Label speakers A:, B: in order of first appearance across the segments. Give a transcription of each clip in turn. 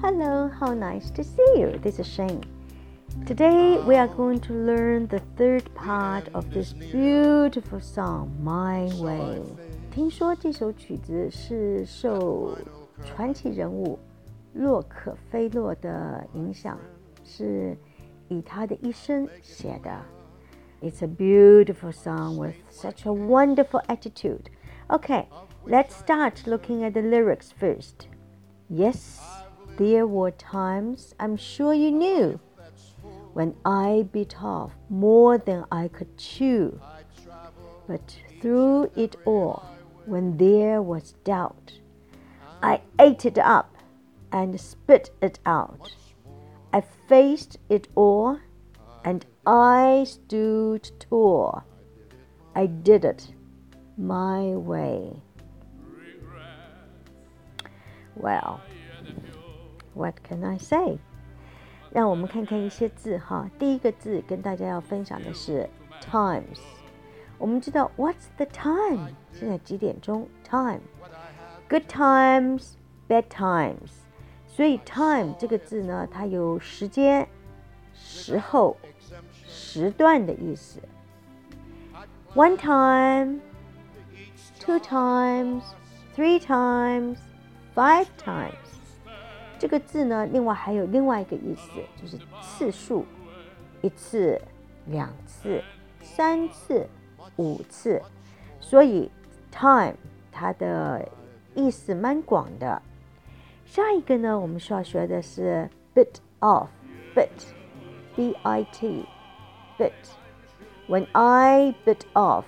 A: Hello, how nice to see you. This is Shane. Today we are going to learn the third part of this beautiful song, My Way. 听说这首曲子是受传奇人物洛克菲洛的影响，是以他的一生写的。It's a beautiful song with such a wonderful attitude. Okay, let's start looking at the lyrics first. Yes, there were times I'm sure you knew when I bit off more than I could chew. But through it all, when there was doubt, I ate it up and spit it out. I faced it all and I stood tall. I did it my way. Well, what can I say? 让我们看看一些字哈。第一个字跟大家要分享的是 times。我们知道 What's the time？现在几点钟？Time。Good times, bad times。所以 time 这个字呢，它有时间、时候、时段的意思。One time, two times, three times, five times。 这个字呢，另外还有另外一个意思，就是次数，一次、两次、三次、五次。所以 time 它的意思蛮广的。下一个呢，我们需要学的是 bit off，bit，b i t，bit。When I bit off，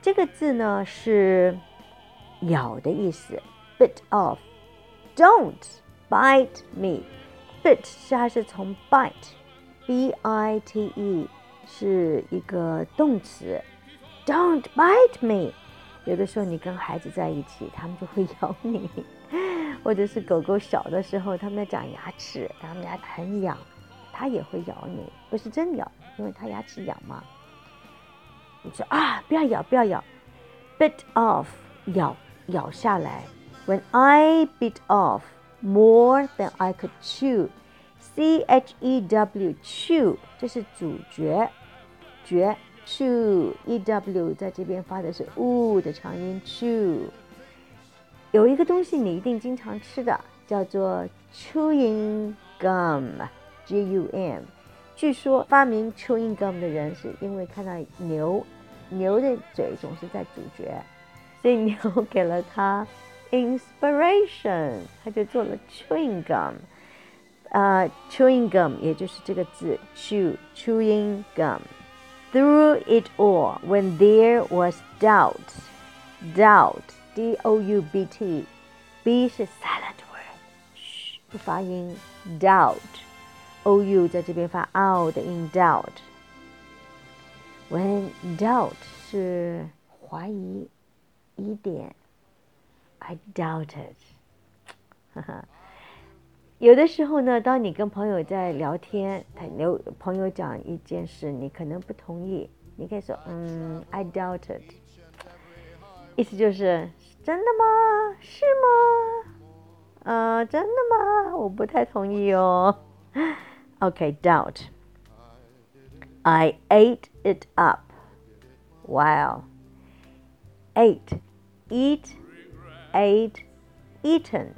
A: 这个字呢是咬的意思，bit off。Don't bite me。bit 是它是从 bite，b i t e 是一个动词。Don't bite me。有的时候你跟孩子在一起，他们就会咬你，或者是狗狗小的时候，它们长牙齿，它们牙很痒，它也会咬你，不是真咬，因为它牙齿痒嘛。你说啊，不要咬，不要咬，bit off，咬咬下来。When I bit off more than I could chew，c h e w chew，这是主角，角 chew e w 在这边发的是 u 的长音 chew。有一个东西你一定经常吃的，叫做 chewing gum，g u m。据说发明 chewing gum 的人是因为看到牛，牛的嘴总是在咀嚼，所以牛给了他 inspiration，他就做了 chewing gum。呃，chewing gum 也就是这个字 chew chewing gum。Through it all, when there was doubt, doubt, d o u b t, b 是 silent word，嘘，不发音，doubt。o u 在这边发 o 的音，doubt。When doubt 是怀疑、疑点 ，I doubted。哈哈，有的时候呢，当你跟朋友在聊天，他有朋友讲一件事，你可能不同意，你可以说，嗯，I doubted。意思就是真的吗？是吗？呃，真的吗？我不太同意哦。Okay, doubt. I ate it up. Wow. Ate, eat, Ate, eaten.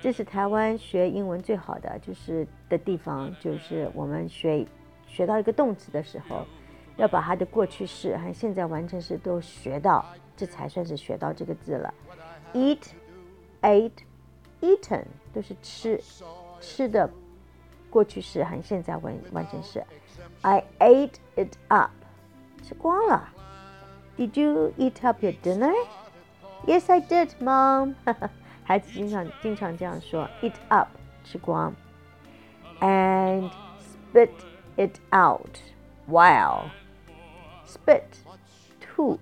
A: 这是台湾学英文最好的就是的地方，就是我们学学到一个动词的时候，要把它的过去式和现在完成时都学到，这才算是学到这个字了。Eat, ate, eaten 都是吃吃的。过去式和现在完完成式。I ate it up，吃光了。Did you eat up your dinner? Yes, I did, Mom. 孩子经常经常这样说，eat up 吃光，and spit it out. Wow, spit 吐。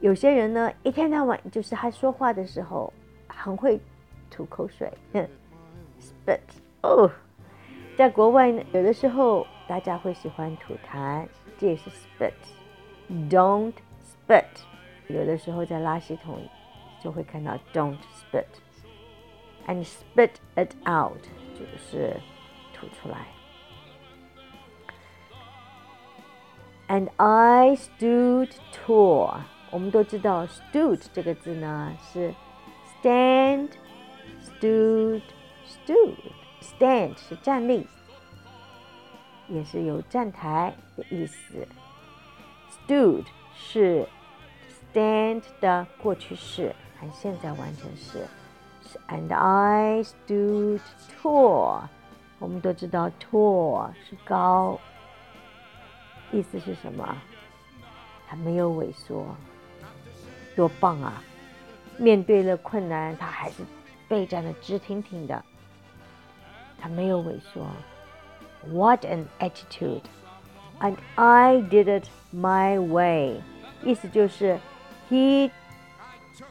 A: 有些人呢，一天到晚就是他说话的时候很会吐口水，spit 哦。在国外呢，有的时候大家会喜欢吐痰，这也是 spit。Don't spit。 有的时候在垃圾桶就会看到 don't spit。 and spit it out，就是吐出来。And I stood tall。我们都知道 stood 这个字呢是 stand、stood、stood。stand 是站立，也是有站台的意思。stood 是 stand 的过去式，和现在完成式。And I stood tall。我们都知道 tall 是高。意思是什么？他没有萎缩，多棒啊！面对了困难，他还是备战的直挺挺的。他没有萎缩。What an attitude! And I did it my way。意思就是 he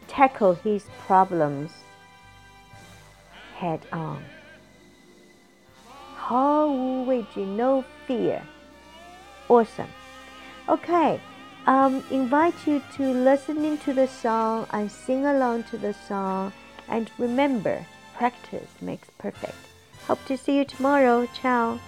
A: tackled his problems head on. How would you know fear. Awesome. Okay, um, invite you to listening to the song and sing along to the song. And remember, practice makes perfect. Hope to see you tomorrow. Ciao.